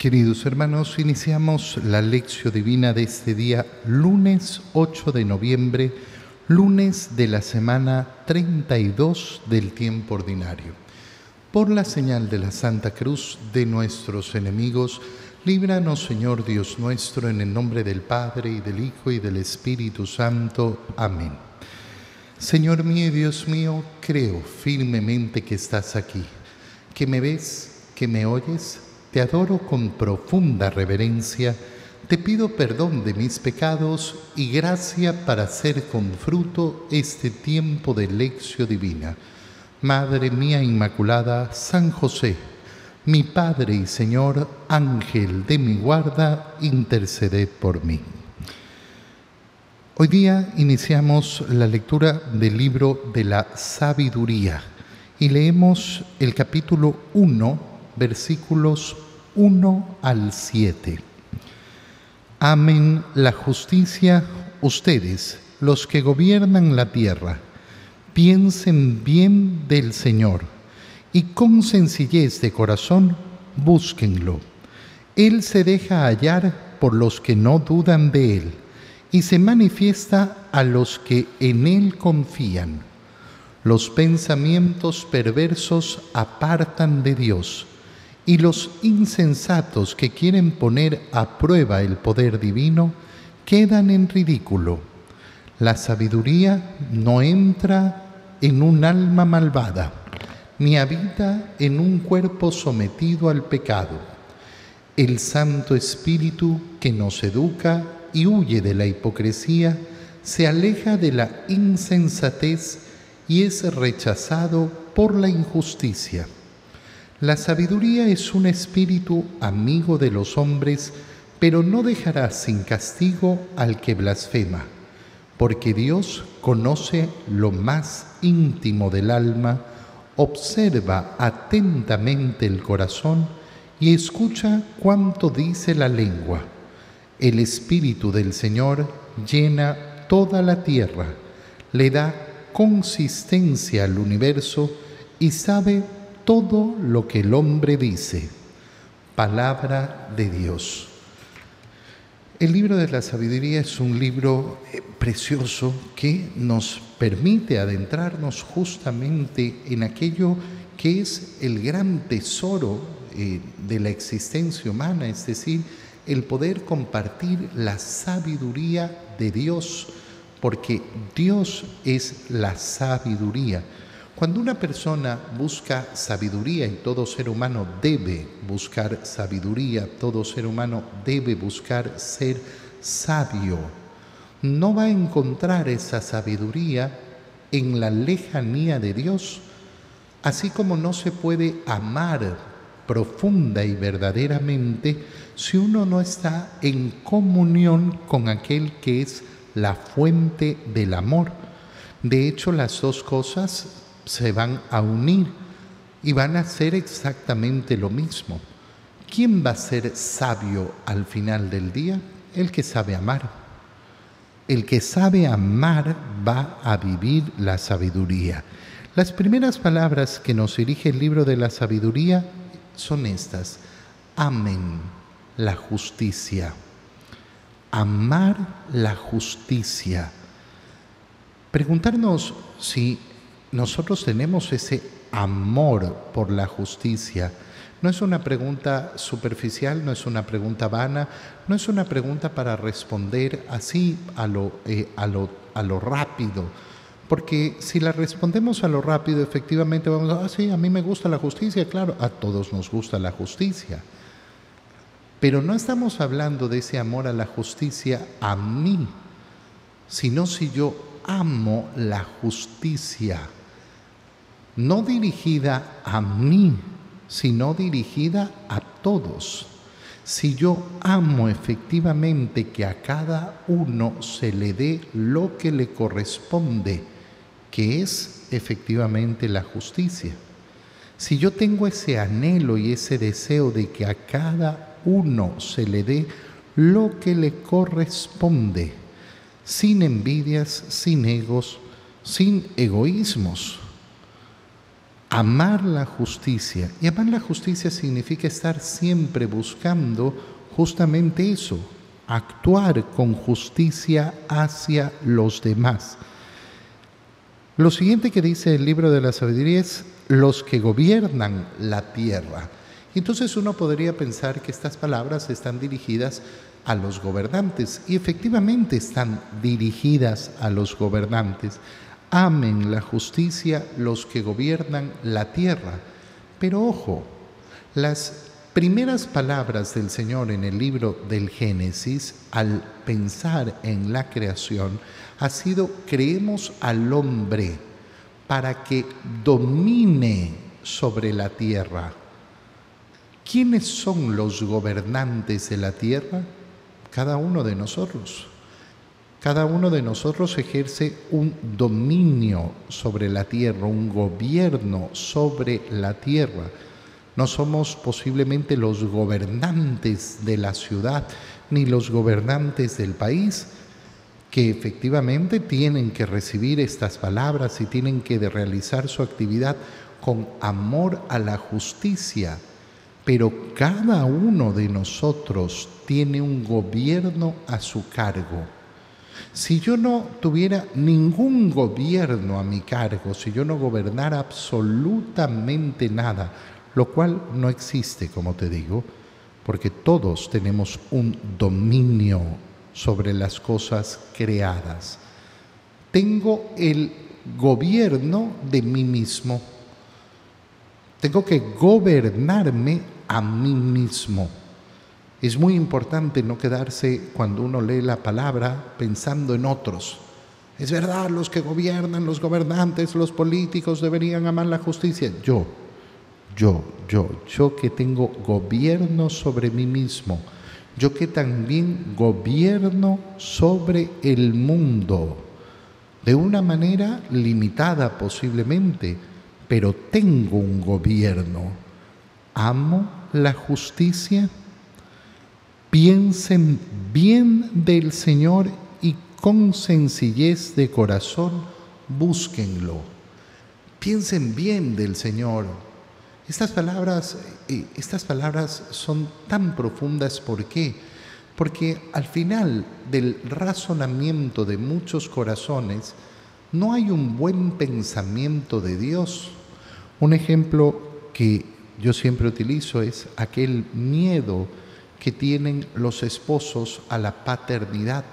Queridos hermanos, iniciamos la lección divina de este día, lunes 8 de noviembre, lunes de la semana 32 del tiempo ordinario. Por la señal de la Santa Cruz de nuestros enemigos, líbranos Señor Dios nuestro, en el nombre del Padre y del Hijo y del Espíritu Santo. Amén. Señor mío y Dios mío, creo firmemente que estás aquí, que me ves, que me oyes te adoro con profunda reverencia, te pido perdón de mis pecados y gracia para hacer con fruto este tiempo de lección divina. Madre mía Inmaculada, San José, mi Padre y Señor, Ángel de mi guarda, interceded por mí. Hoy día iniciamos la lectura del libro de la sabiduría y leemos el capítulo 1 versículos 1 al 7. Amen la justicia ustedes, los que gobiernan la tierra. Piensen bien del Señor y con sencillez de corazón búsquenlo. Él se deja hallar por los que no dudan de Él y se manifiesta a los que en Él confían. Los pensamientos perversos apartan de Dios y los insensatos que quieren poner a prueba el poder divino quedan en ridículo. La sabiduría no entra en un alma malvada, ni habita en un cuerpo sometido al pecado. El Santo Espíritu que nos educa y huye de la hipocresía, se aleja de la insensatez y es rechazado por la injusticia. La sabiduría es un espíritu amigo de los hombres, pero no dejará sin castigo al que blasfema, porque Dios conoce lo más íntimo del alma, observa atentamente el corazón y escucha cuanto dice la lengua. El Espíritu del Señor llena toda la tierra, le da consistencia al universo y sabe todo lo que el hombre dice. Palabra de Dios. El libro de la sabiduría es un libro eh, precioso que nos permite adentrarnos justamente en aquello que es el gran tesoro eh, de la existencia humana, es decir, el poder compartir la sabiduría de Dios, porque Dios es la sabiduría. Cuando una persona busca sabiduría, y todo ser humano debe buscar sabiduría, todo ser humano debe buscar ser sabio, no va a encontrar esa sabiduría en la lejanía de Dios, así como no se puede amar profunda y verdaderamente si uno no está en comunión con aquel que es la fuente del amor. De hecho, las dos cosas se van a unir y van a hacer exactamente lo mismo. ¿Quién va a ser sabio al final del día? El que sabe amar. El que sabe amar va a vivir la sabiduría. Las primeras palabras que nos dirige el libro de la sabiduría son estas. Amen la justicia. Amar la justicia. Preguntarnos si nosotros tenemos ese amor por la justicia. No es una pregunta superficial, no es una pregunta vana, no es una pregunta para responder así a lo, eh, a lo, a lo rápido. Porque si la respondemos a lo rápido, efectivamente vamos a, ah, sí, a mí me gusta la justicia, claro, a todos nos gusta la justicia. Pero no estamos hablando de ese amor a la justicia a mí, sino si yo amo la justicia no dirigida a mí, sino dirigida a todos. Si yo amo efectivamente que a cada uno se le dé lo que le corresponde, que es efectivamente la justicia. Si yo tengo ese anhelo y ese deseo de que a cada uno se le dé lo que le corresponde, sin envidias, sin egos, sin egoísmos, amar la justicia. Y amar la justicia significa estar siempre buscando justamente eso, actuar con justicia hacia los demás. Lo siguiente que dice el libro de la sabiduría es los que gobiernan la tierra. Entonces uno podría pensar que estas palabras están dirigidas a los gobernantes y efectivamente están dirigidas a los gobernantes. Amen la justicia los que gobiernan la tierra. Pero ojo, las primeras palabras del Señor en el libro del Génesis, al pensar en la creación, ha sido creemos al hombre para que domine sobre la tierra. ¿Quiénes son los gobernantes de la tierra? Cada uno de nosotros. Cada uno de nosotros ejerce un dominio sobre la tierra, un gobierno sobre la tierra. No somos posiblemente los gobernantes de la ciudad ni los gobernantes del país, que efectivamente tienen que recibir estas palabras y tienen que realizar su actividad con amor a la justicia. Pero cada uno de nosotros tiene un gobierno a su cargo si yo no tuviera ningún gobierno a mi cargo, si yo no gobernara absolutamente nada, lo cual no existe, como te digo, porque todos tenemos un dominio sobre las cosas creadas. Tengo el gobierno de mí mismo. Tengo que gobernarme a mí mismo. Es muy importante no quedarse cuando uno lee la palabra pensando en otros. Es verdad, los que gobiernan, los gobernantes, los políticos deberían amar la justicia. Yo, yo, yo, yo que tengo gobierno sobre mí mismo, yo que también gobierno sobre el mundo, de una manera limitada posiblemente, pero tengo un gobierno. Amo la justicia piensen bien del Señor y con sencillez de corazón búsquenlo. Piensen bien del Señor. Estas palabras, eh, estas palabras son tan profundas, ¿por qué? Porque al final del razonamiento de muchos corazones no hay un buen pensamiento de Dios. Un ejemplo que yo siempre utilizo es aquel miedo que tienen los esposos a la paternidad.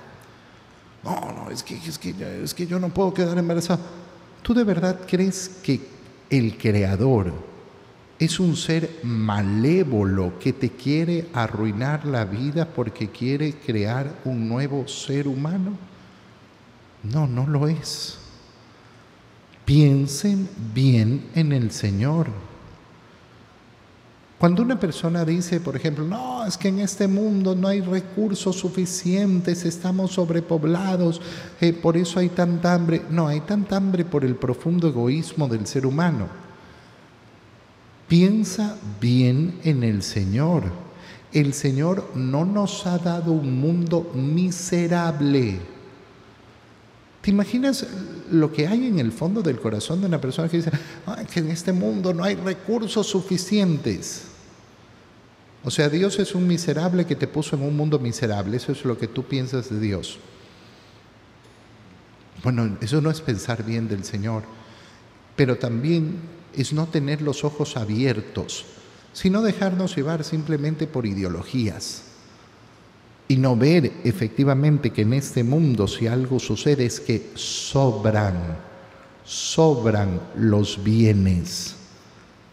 No, no, es que, es que, es que yo no puedo quedar embarazada. ¿Tú de verdad crees que el Creador es un ser malévolo que te quiere arruinar la vida porque quiere crear un nuevo ser humano? No, no lo es. Piensen bien en el Señor. Cuando una persona dice, por ejemplo, no, es que en este mundo no hay recursos suficientes, estamos sobrepoblados, eh, por eso hay tanta hambre. No, hay tanta hambre por el profundo egoísmo del ser humano. Piensa bien en el Señor. El Señor no nos ha dado un mundo miserable. ¿Te imaginas lo que hay en el fondo del corazón de una persona que dice, que en este mundo no hay recursos suficientes? O sea, Dios es un miserable que te puso en un mundo miserable. Eso es lo que tú piensas de Dios. Bueno, eso no es pensar bien del Señor, pero también es no tener los ojos abiertos, sino dejarnos llevar simplemente por ideologías y no ver efectivamente que en este mundo si algo sucede es que sobran, sobran los bienes,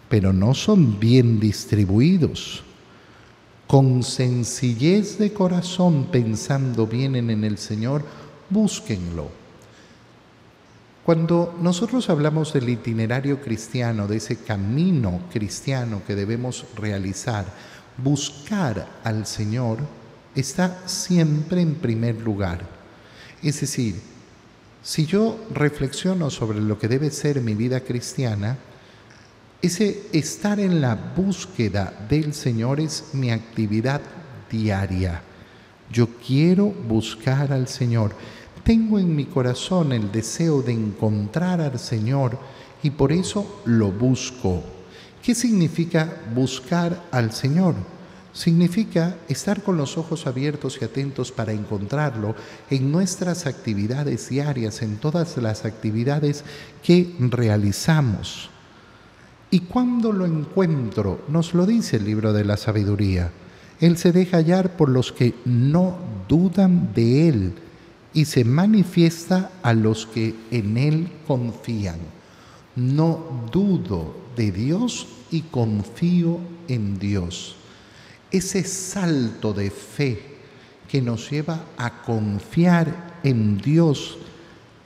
pero no son bien distribuidos. Con sencillez de corazón, pensando bien en el Señor, búsquenlo. Cuando nosotros hablamos del itinerario cristiano, de ese camino cristiano que debemos realizar, buscar al Señor, está siempre en primer lugar. Es decir, si yo reflexiono sobre lo que debe ser mi vida cristiana, ese estar en la búsqueda del Señor es mi actividad diaria. Yo quiero buscar al Señor. Tengo en mi corazón el deseo de encontrar al Señor y por eso lo busco. ¿Qué significa buscar al Señor? Significa estar con los ojos abiertos y atentos para encontrarlo en nuestras actividades diarias, en todas las actividades que realizamos. Y cuando lo encuentro, nos lo dice el libro de la sabiduría, Él se deja hallar por los que no dudan de Él y se manifiesta a los que en Él confían. No dudo de Dios y confío en Dios. Ese salto de fe que nos lleva a confiar en Dios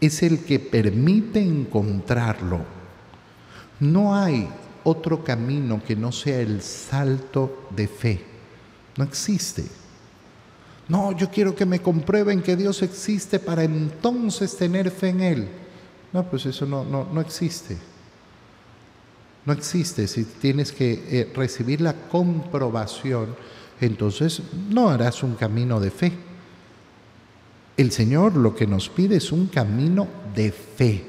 es el que permite encontrarlo. No hay otro camino que no sea el salto de fe. No existe. No, yo quiero que me comprueben que Dios existe para entonces tener fe en Él. No, pues eso no, no, no existe. No existe. Si tienes que eh, recibir la comprobación, entonces no harás un camino de fe. El Señor lo que nos pide es un camino de fe,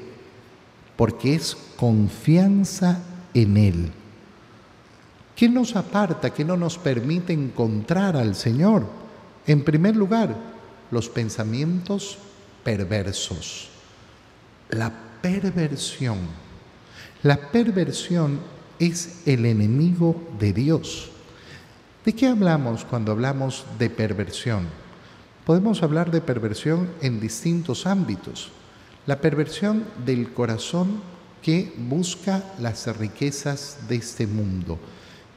porque es confianza en Él. ¿Qué nos aparta, qué no nos permite encontrar al Señor? En primer lugar, los pensamientos perversos, la perversión la perversión es el enemigo de Dios. ¿De qué hablamos cuando hablamos de perversión? Podemos hablar de perversión en distintos ámbitos. La perversión del corazón que busca las riquezas de este mundo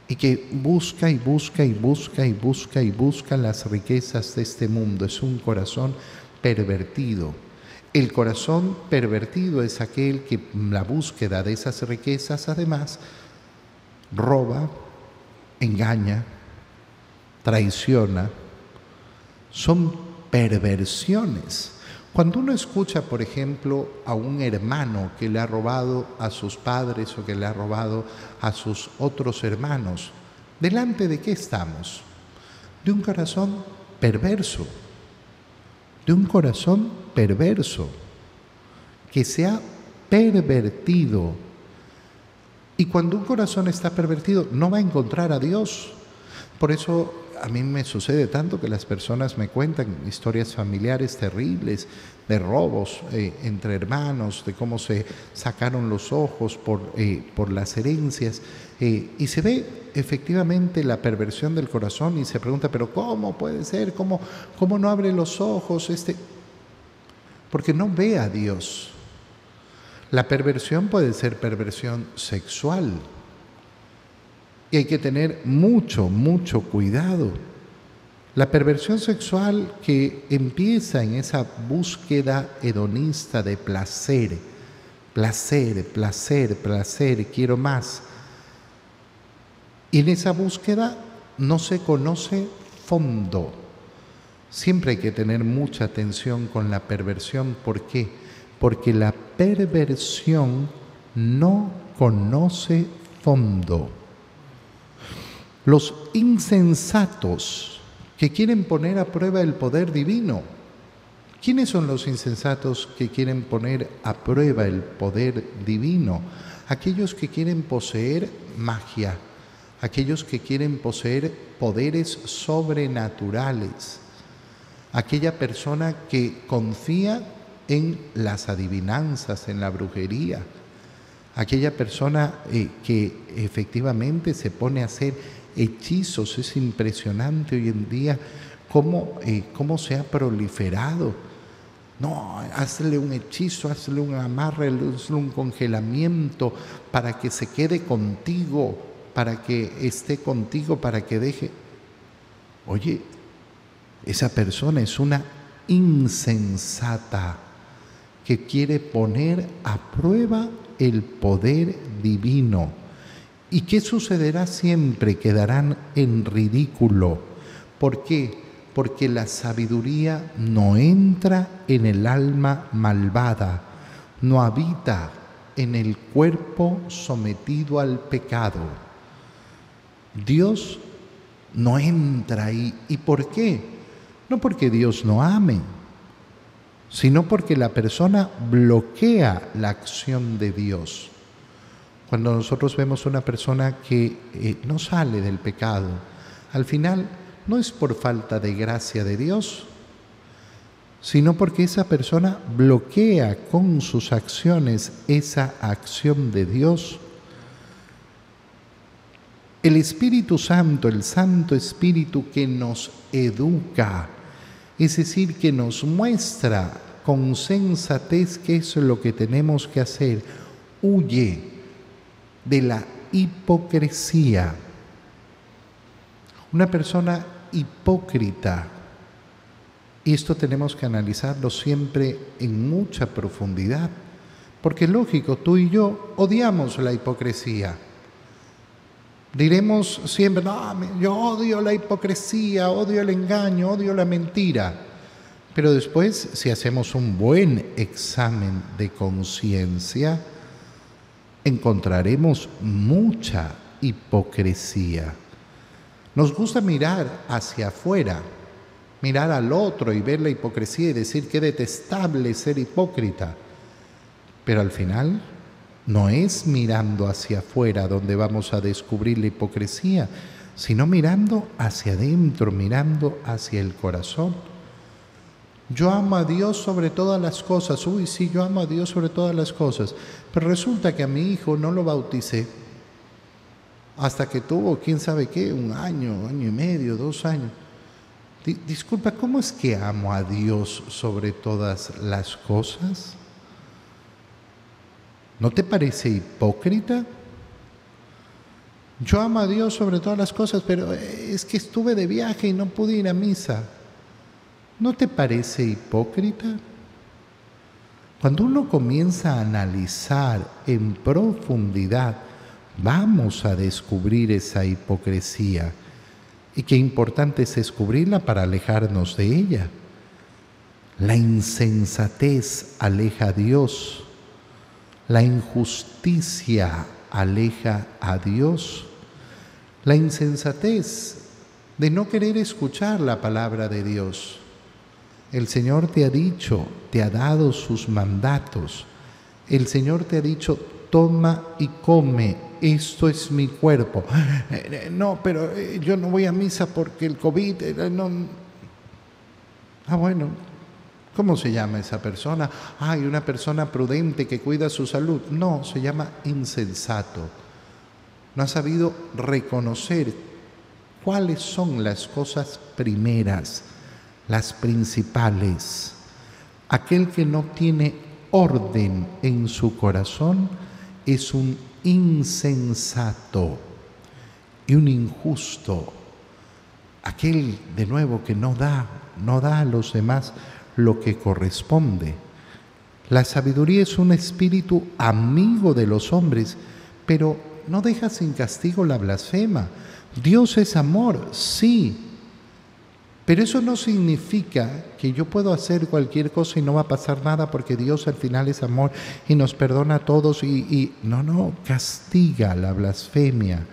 y que busca y busca y busca y busca y busca las riquezas de este mundo. Es un corazón pervertido. El corazón pervertido es aquel que la búsqueda de esas riquezas además roba, engaña, traiciona. Son perversiones. Cuando uno escucha, por ejemplo, a un hermano que le ha robado a sus padres o que le ha robado a sus otros hermanos, ¿delante de qué estamos? De un corazón perverso, de un corazón perverso, que se ha pervertido. Y cuando un corazón está pervertido, no va a encontrar a Dios. Por eso a mí me sucede tanto que las personas me cuentan historias familiares terribles de robos eh, entre hermanos, de cómo se sacaron los ojos por, eh, por las herencias. Eh, y se ve efectivamente la perversión del corazón y se pregunta, pero ¿cómo puede ser? ¿Cómo, cómo no abre los ojos? Este? porque no ve a Dios. La perversión puede ser perversión sexual. Y hay que tener mucho, mucho cuidado. La perversión sexual que empieza en esa búsqueda hedonista de placer, placer, placer, placer, quiero más. Y en esa búsqueda no se conoce fondo. Siempre hay que tener mucha atención con la perversión. ¿Por qué? Porque la perversión no conoce fondo. Los insensatos que quieren poner a prueba el poder divino. ¿Quiénes son los insensatos que quieren poner a prueba el poder divino? Aquellos que quieren poseer magia, aquellos que quieren poseer poderes sobrenaturales aquella persona que confía en las adivinanzas, en la brujería, aquella persona eh, que efectivamente se pone a hacer hechizos. Es impresionante hoy en día cómo, eh, cómo se ha proliferado. No, hazle un hechizo, hazle un amarre, hazle un congelamiento para que se quede contigo, para que esté contigo, para que deje. Oye, esa persona es una insensata que quiere poner a prueba el poder divino. ¿Y qué sucederá siempre? Quedarán en ridículo. ¿Por qué? Porque la sabiduría no entra en el alma malvada, no habita en el cuerpo sometido al pecado. Dios no entra ahí. ¿Y por qué? No porque Dios no ame, sino porque la persona bloquea la acción de Dios. Cuando nosotros vemos una persona que eh, no sale del pecado, al final no es por falta de gracia de Dios, sino porque esa persona bloquea con sus acciones esa acción de Dios. El Espíritu Santo, el Santo Espíritu que nos educa, es decir, que nos muestra con sensatez qué es lo que tenemos que hacer, huye de la hipocresía. Una persona hipócrita y esto tenemos que analizarlo siempre en mucha profundidad, porque lógico, tú y yo odiamos la hipocresía. Diremos siempre, no, yo odio la hipocresía, odio el engaño, odio la mentira. Pero después, si hacemos un buen examen de conciencia, encontraremos mucha hipocresía. Nos gusta mirar hacia afuera, mirar al otro y ver la hipocresía y decir que detestable ser hipócrita. Pero al final no es mirando hacia afuera donde vamos a descubrir la hipocresía, sino mirando hacia adentro, mirando hacia el corazón. Yo amo a Dios sobre todas las cosas. Uy, sí, yo amo a Dios sobre todas las cosas. Pero resulta que a mi hijo no lo bauticé hasta que tuvo, quién sabe qué, un año, año y medio, dos años disculpa, ¿cómo es que amo a Dios sobre todas las cosas? ¿No te parece hipócrita? Yo amo a Dios sobre todas las cosas, pero es que estuve de viaje y no pude ir a misa. ¿No te parece hipócrita? Cuando uno comienza a analizar en profundidad, vamos a descubrir esa hipocresía y qué importante es descubrirla para alejarnos de ella. La insensatez aleja a Dios, la injusticia aleja a Dios, la insensatez de no querer escuchar la palabra de Dios. El Señor te ha dicho, te ha dado sus mandatos. El Señor te ha dicho, toma y come, esto es mi cuerpo. Eh, no, pero eh, yo no voy a misa porque el COVID eh. Ah, bueno, ¿cómo se llama esa persona? Hay una persona prudente que cuida su salud. No, se llama insensato. No ha sabido reconocer cuáles son las cosas primeras, las principales. Aquel que no tiene orden en su corazón es un insensato y un injusto, aquel de nuevo que no da, no da a los demás lo que corresponde. La sabiduría es un espíritu amigo de los hombres, pero no deja sin castigo la blasfema. Dios es amor, sí, pero eso no significa que yo puedo hacer cualquier cosa y no va a pasar nada porque Dios al final es amor y nos perdona a todos y, y no, no, castiga la blasfemia.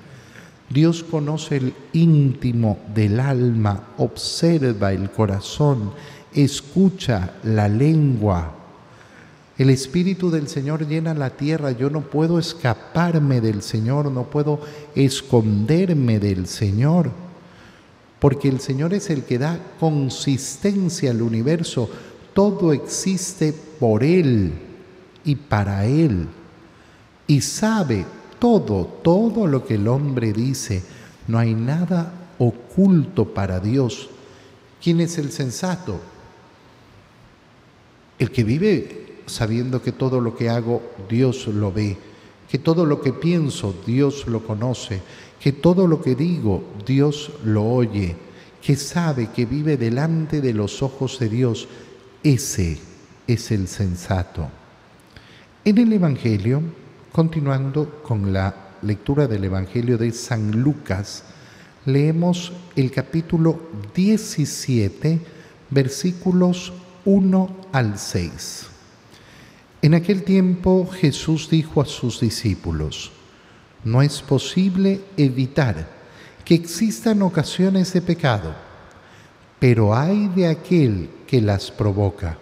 Dios conoce el íntimo del alma, observa el corazón, escucha la lengua. El Espíritu del Señor llena la tierra. Yo no puedo escaparme del Señor, no puedo esconderme del Señor porque el Señor es el que da consistencia al universo. Todo existe por Él y para Él. Y sabe todo, todo lo que el hombre dice. No hay nada oculto para Dios. ¿Quién es el sensato? El que vive sabiendo que todo lo que hago Dios lo ve, que todo lo que pienso Dios lo conoce, que todo lo que digo Dios lo oye, que sabe que vive delante de los ojos de Dios, ese es el sensato. En el Evangelio, continuando con la lectura del Evangelio de San Lucas, leemos el capítulo 17, versículos 1 al 6. En aquel tiempo Jesús dijo a sus discípulos, no es posible evitar que existan ocasiones de pecado, pero hay de aquel que las provoca.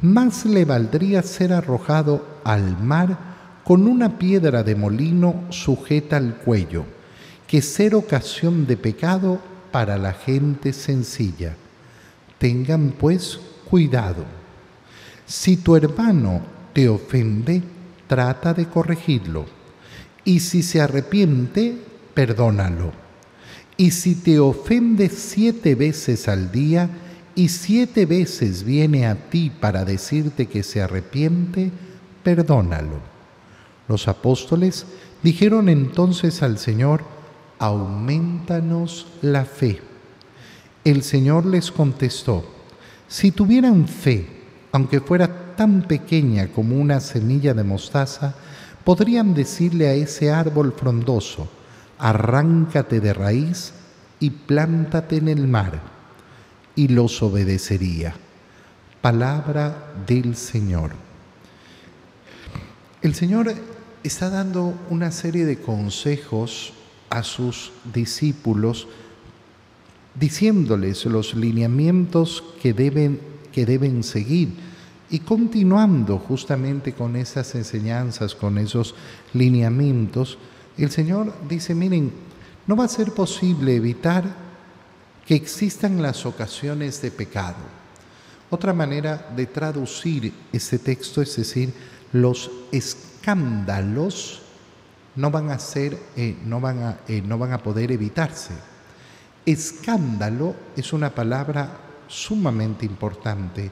Más le valdría ser arrojado al mar con una piedra de molino sujeta al cuello, que ser ocasión de pecado para la gente sencilla. Tengan pues cuidado. Si tu hermano te ofende, trata de corregirlo. Y si se arrepiente, perdónalo. Y si te ofende siete veces al día y siete veces viene a ti para decirte que se arrepiente, perdónalo. Los apóstoles dijeron entonces al Señor, aumentanos la fe. El Señor les contestó, si tuvieran fe, aunque fuera tan pequeña como una semilla de mostaza, podrían decirle a ese árbol frondoso, arráncate de raíz y plántate en el mar, y los obedecería. Palabra del Señor. El Señor está dando una serie de consejos a sus discípulos, diciéndoles los lineamientos que deben, que deben seguir y continuando justamente con esas enseñanzas, con esos lineamientos, el Señor dice, miren, no va a ser posible evitar que existan las ocasiones de pecado. Otra manera de traducir este texto es decir, los escándalos no van a ser, eh, no, van eh, no van a poder evitarse. Escándalo es una palabra sumamente importante.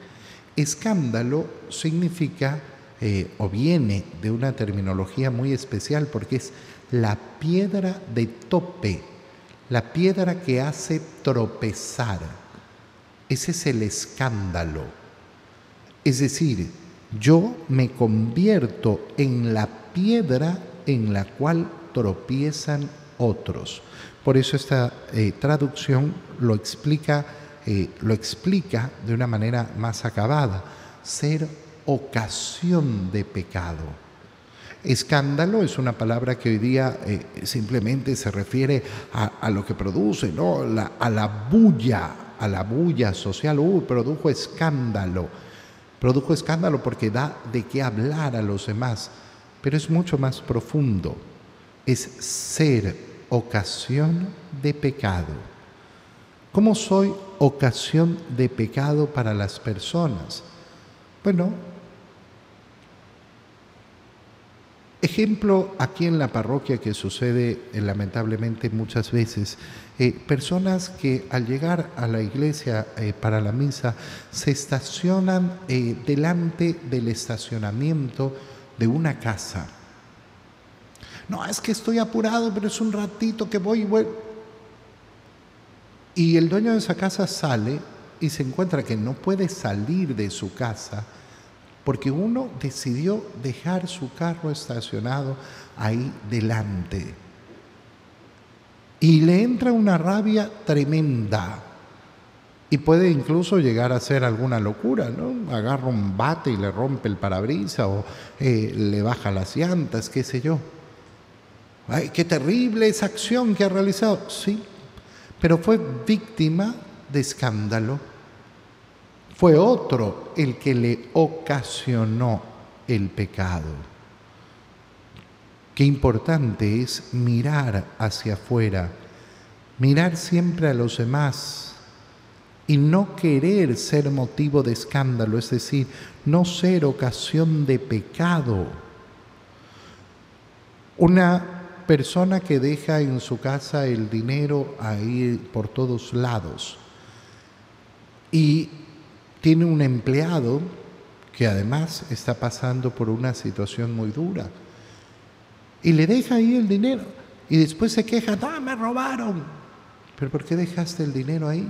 Escándalo significa eh, o viene de una terminología muy especial porque es la piedra de tope, la piedra que hace tropezar. Ese es el escándalo. Es decir, yo me convierto en la piedra en la cual tropiezan otros. Por eso esta eh, traducción lo explica, eh, lo explica de una manera más acabada, ser ocasión de pecado. Escándalo es una palabra que hoy día eh, simplemente se refiere a, lo que produce, ¿no? a la bulla, a la bulla social. Uh, produjo escándalo. Produjo escándalo porque da de qué hablar a los demás, pero es mucho más profundo. Es ser ocasión de pecado. ¿Cómo soy ocasión de pecado para las personas? Bueno, Ejemplo aquí en la parroquia que sucede eh, lamentablemente muchas veces, eh, personas que al llegar a la iglesia eh, para la misa se estacionan delante del estacionamiento de una casa. No, es que estoy apurado, pero es un ratito que voy y vuelvo. Y el dueño de esa casa sale y se encuentra que no puede salir de su casa porque uno decidió dejar su carro estacionado ahí delante. Y le entra una rabia tremenda. Y puede incluso llegar a ser alguna locura, ¿no? Agarra un bate y le rompe el parabrisa o eh, le baja las llantas, qué sé yo. ¡Ay, qué terrible esa acción que ha realizado! Sí, pero fue víctima de escándalo fue otro el que le ocasionó el pecado. Qué importante es mirar hacia afuera, mirar siempre a los demás y no querer ser motivo de escándalo, es decir, no ser ocasión de pecado. Una persona que deja en su casa el dinero ahí por todos lados y tiene un empleado que además está pasando por una situación muy dura y le deja ahí el dinero y después se queja, ¡ah, me robaron! ¿Pero por qué dejaste el dinero ahí?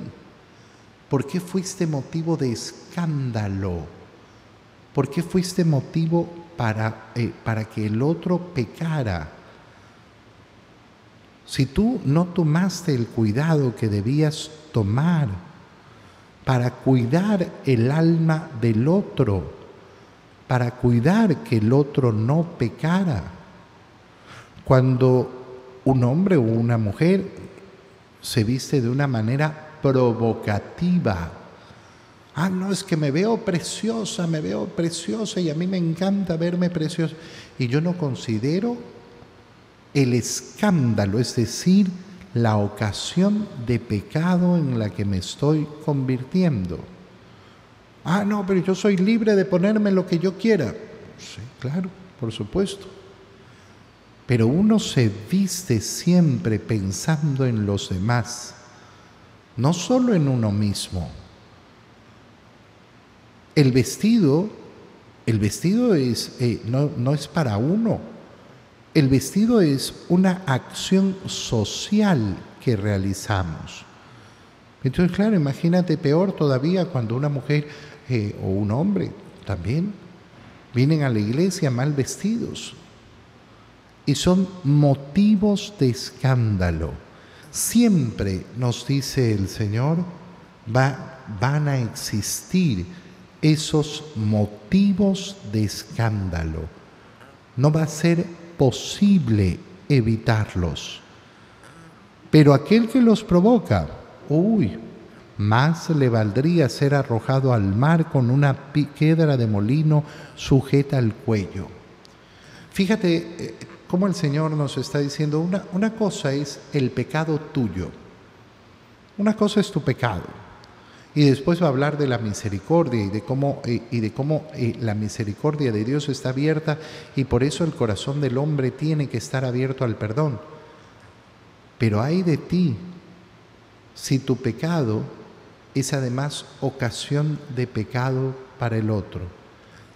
¿Por qué fuiste motivo de escándalo? ¿Por qué fuiste motivo para, eh, para que el otro pecara? Si tú no tomaste el cuidado que debías tomar, para cuidar el alma del otro, para cuidar que el otro no pecara. Cuando un hombre o una mujer se viste de una manera provocativa, Ah, no, es que me veo preciosa, me veo preciosa y a mí me encanta verme preciosa. Y yo no considero el escándalo, es decir, la ocasión de pecado en la que me estoy convirtiendo. Ah, no, pero yo soy libre de ponerme lo que yo quiera. Sí, claro, por supuesto. Pero uno se viste siempre pensando en los demás, no solo en uno mismo. El vestido, el vestido es, eh, no, no es para uno, el vestido es una acción social que realizamos. Entonces, claro, imagínate peor todavía cuando una mujer eh, o un hombre también vienen a la iglesia mal vestidos y son motivos de escándalo. Siempre nos dice el Señor, va, van a existir esos motivos de escándalo. No va a ser posible evitarlos. Pero aquel que los provoca, uy, más le valdría ser arrojado al mar con una piedra de molino sujeta al cuello. Fíjate eh, cómo el Señor nos está diciendo, una, una cosa es el pecado tuyo, una cosa es tu pecado, y después va a hablar de la misericordia y de cómo, eh, y de cómo eh, la misericordia de Dios está abierta y por eso el corazón del hombre tiene que estar abierto al perdón. Pero hay de ti si tu pecado es además ocasión de pecado para el otro.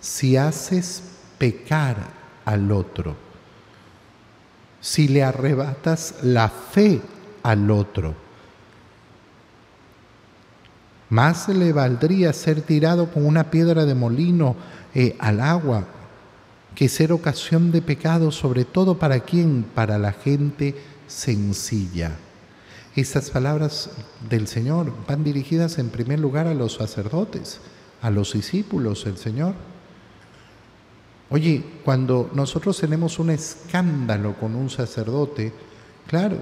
Si haces pecar al otro. Si le arrebatas la fe al otro más le valdría ser tirado con una piedra de molino eh, al agua que ser ocasión de pecado, sobre todo para quién, para la gente sencilla. Estas palabras del Señor van dirigidas en primer lugar a los sacerdotes, a los discípulos del Señor. Oye, cuando nosotros tenemos un escándalo con un sacerdote, claro,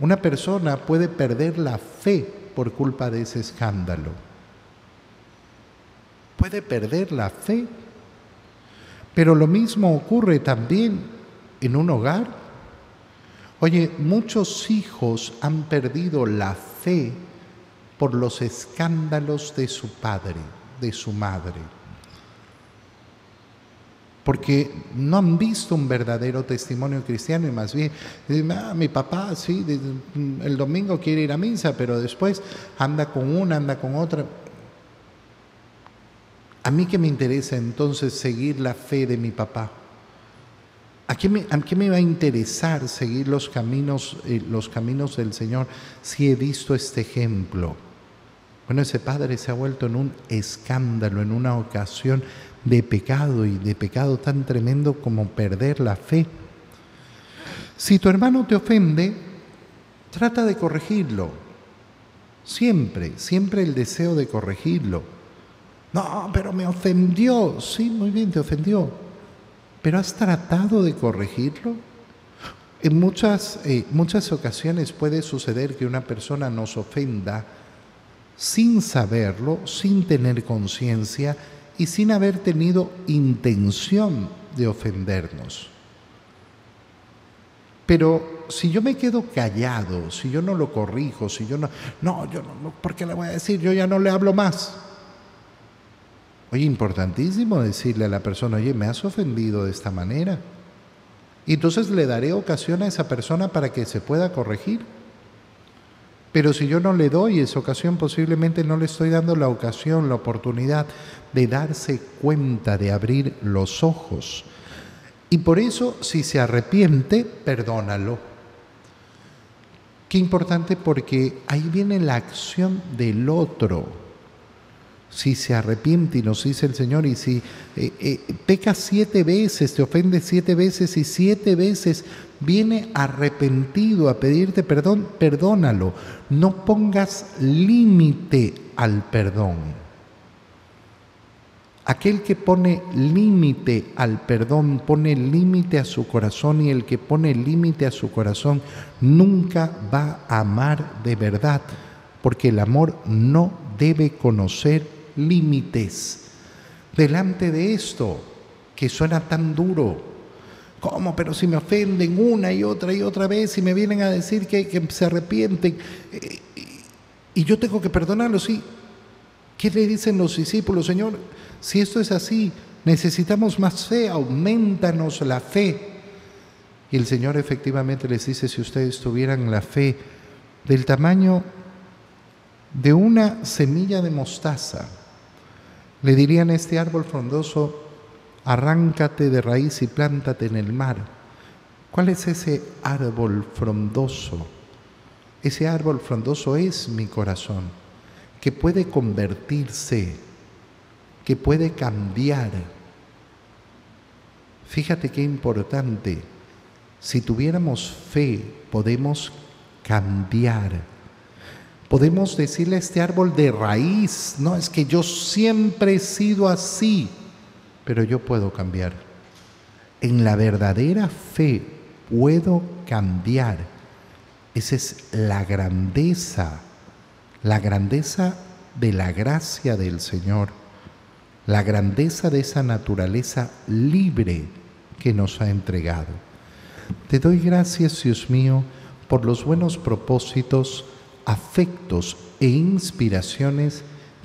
una persona puede perder la fe por culpa de ese escándalo. Puede perder la fe. Pero lo mismo ocurre también en un hogar. Oye, muchos hijos han perdido la fe por los escándalos de su padre, de su madre porque no han visto un verdadero testimonio cristiano y más bien ah, mi papá sí, el domingo quiere ir a misa, pero después anda con una, anda con otra. A mí que me interesa entonces seguir la fe de mi papá. ¿A qué me, a qué me va a interesar seguir los caminos, eh, los caminos del Señor si he visto este ejemplo? Bueno, ese padre se ha vuelto en un escándalo, en una ocasión de pecado y de pecado tan tremendo como perder la fe. Si tu hermano te ofende, trata de corregirlo. Siempre, siempre el deseo de corregirlo. No, pero me ofendió. Sí, muy bien, te ofendió. Pero has tratado de corregirlo. En muchas, eh, muchas ocasiones puede suceder que una persona nos ofenda sin saberlo, sin tener conciencia y sin haber tenido intención de ofendernos. Pero si yo me quedo callado, si yo no lo corrijo, si yo no, no, yo no, ¿por qué le voy a decir? Yo ya no le hablo más. Oye, importantísimo decirle a la persona, oye, me has ofendido de esta manera. Y entonces le daré ocasión a esa persona para que se pueda corregir. Pero si yo no le doy esa ocasión, posiblemente no le estoy dando la ocasión, la oportunidad de darse cuenta, de abrir los ojos. Y por eso, si se arrepiente, perdónalo. Qué importante porque ahí viene la acción del otro si se arrepiente y nos dice el Señor, y si eh, eh, peca siete veces, te ofende siete veces y siete veces viene arrepentido a pedirte perdón, perdónalo. No pongas límite al perdón. Aquel que pone límite al perdón, pone límite a su corazón y el que pone límite a su corazón nunca va a amar de verdad, porque el amor no debe conocer límites. Delante de esto, que suena tan duro, ¿cómo? Pero si me ofenden una y otra y otra vez y me vienen a decir que, se arrepienten eh, y yo tengo que perdonarlos, ¿sí? ¿Qué le dicen los discípulos, Señor? Si esto es así, necesitamos más fe, aumentanos la fe. Y el Señor efectivamente les dice, si ustedes tuvieran la fe del tamaño de una semilla de mostaza, le dirían a este árbol frondoso, arráncate de raíz y plántate en el mar. ¿Cuál es ese árbol frondoso? Ese árbol frondoso es mi corazón, que puede convertirse, que puede cambiar. Fíjate qué importante si tuviéramos fe, podemos cambiar. Podemos decirle a este árbol de raíz, no es que yo siempre he sido así, pero yo puedo cambiar. En la verdadera fe puedo cambiar. Esa es la grandeza, la grandeza de la gracia del Señor, la grandeza de esa naturaleza libre que nos ha entregado. Te doy gracias, Dios mío, por los buenos propósitos, afectos e inspiraciones